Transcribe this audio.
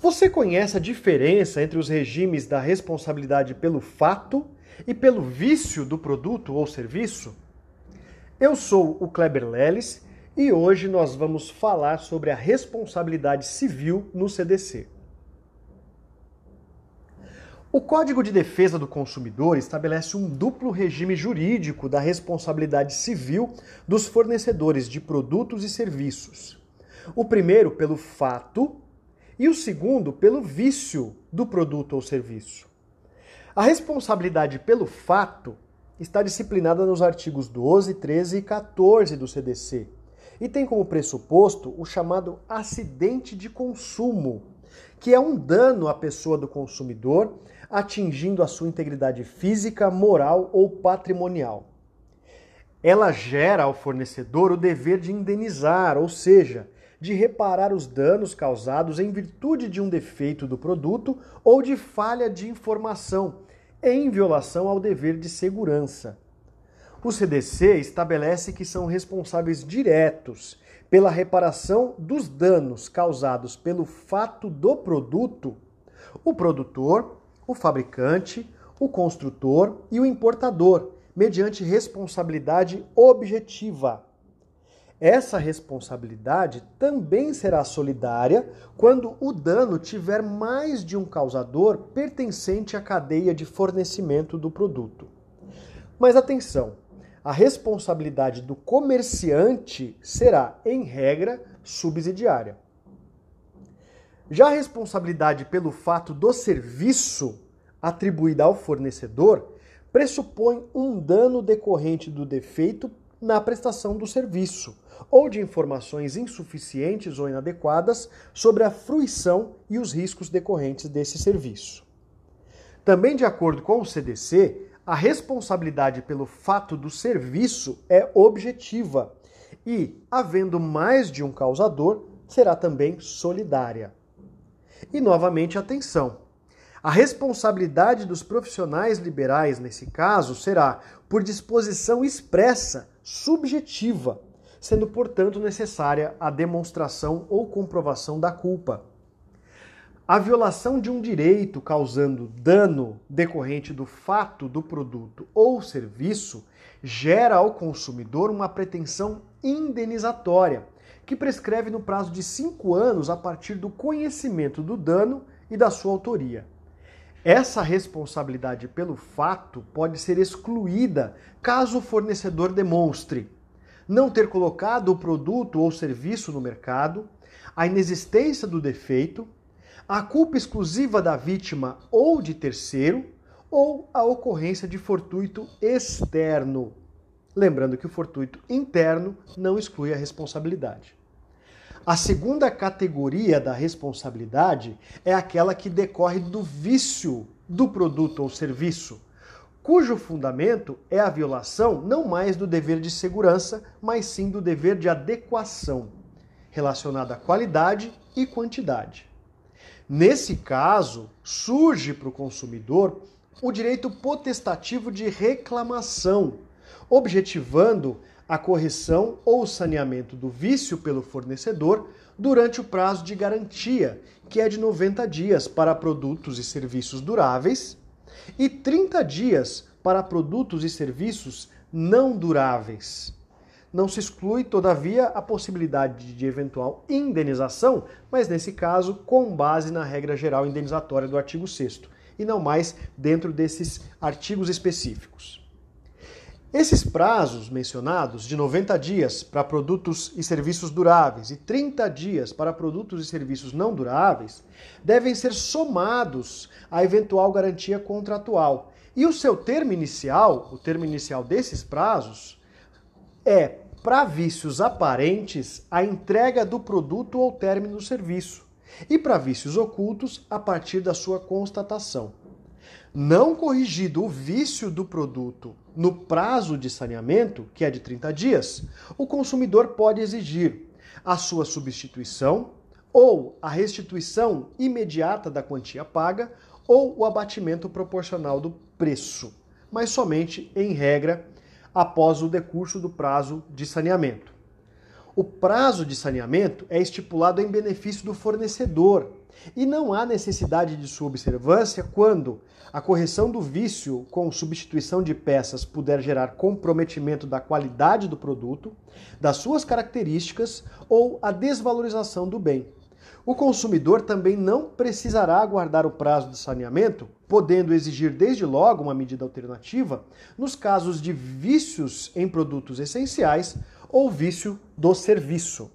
Você conhece a diferença entre os regimes da responsabilidade pelo fato e pelo vício do produto ou serviço? Eu sou o Kleber Leles e hoje nós vamos falar sobre a responsabilidade civil no CDC. O Código de Defesa do Consumidor estabelece um duplo regime jurídico da responsabilidade civil dos fornecedores de produtos e serviços. O primeiro pelo fato e o segundo pelo vício do produto ou serviço. A responsabilidade pelo fato está disciplinada nos artigos 12, 13 e 14 do CDC e tem como pressuposto o chamado acidente de consumo, que é um dano à pessoa do consumidor atingindo a sua integridade física, moral ou patrimonial. Ela gera ao fornecedor o dever de indenizar, ou seja, de reparar os danos causados em virtude de um defeito do produto ou de falha de informação, em violação ao dever de segurança. O CDC estabelece que são responsáveis diretos pela reparação dos danos causados pelo fato do produto o produtor, o fabricante, o construtor e o importador, mediante responsabilidade objetiva. Essa responsabilidade também será solidária quando o dano tiver mais de um causador pertencente à cadeia de fornecimento do produto. Mas atenção, a responsabilidade do comerciante será, em regra, subsidiária. Já a responsabilidade pelo fato do serviço atribuída ao fornecedor pressupõe um dano decorrente do defeito na prestação do serviço ou de informações insuficientes ou inadequadas sobre a fruição e os riscos decorrentes desse serviço. Também, de acordo com o CDC, a responsabilidade pelo fato do serviço é objetiva e, havendo mais de um causador, será também solidária. E novamente, atenção. A responsabilidade dos profissionais liberais, nesse caso, será por disposição expressa, subjetiva, sendo, portanto, necessária a demonstração ou comprovação da culpa. A violação de um direito causando dano decorrente do fato do produto ou serviço gera ao consumidor uma pretensão indenizatória, que prescreve no prazo de cinco anos a partir do conhecimento do dano e da sua autoria. Essa responsabilidade pelo fato pode ser excluída caso o fornecedor demonstre não ter colocado o produto ou serviço no mercado, a inexistência do defeito, a culpa exclusiva da vítima ou de terceiro, ou a ocorrência de fortuito externo. Lembrando que o fortuito interno não exclui a responsabilidade. A segunda categoria da responsabilidade é aquela que decorre do vício do produto ou serviço, cujo fundamento é a violação não mais do dever de segurança, mas sim do dever de adequação, relacionado à qualidade e quantidade. Nesse caso, surge para o consumidor o direito potestativo de reclamação, objetivando a correção ou saneamento do vício pelo fornecedor durante o prazo de garantia, que é de 90 dias para produtos e serviços duráveis e 30 dias para produtos e serviços não duráveis. Não se exclui, todavia, a possibilidade de eventual indenização, mas nesse caso com base na regra geral indenizatória do artigo 6 e não mais dentro desses artigos específicos. Esses prazos mencionados, de 90 dias para produtos e serviços duráveis e 30 dias para produtos e serviços não duráveis, devem ser somados à eventual garantia contratual. E o seu termo inicial, o termo inicial desses prazos, é, para vícios aparentes, a entrega do produto ou término do serviço, e para vícios ocultos, a partir da sua constatação. Não corrigido o vício do produto no prazo de saneamento, que é de 30 dias, o consumidor pode exigir a sua substituição ou a restituição imediata da quantia paga ou o abatimento proporcional do preço, mas somente em regra após o decurso do prazo de saneamento. O prazo de saneamento é estipulado em benefício do fornecedor e não há necessidade de sua observância quando a correção do vício com substituição de peças puder gerar comprometimento da qualidade do produto, das suas características ou a desvalorização do bem. O consumidor também não precisará aguardar o prazo de saneamento, podendo exigir desde logo uma medida alternativa nos casos de vícios em produtos essenciais ou vício do serviço.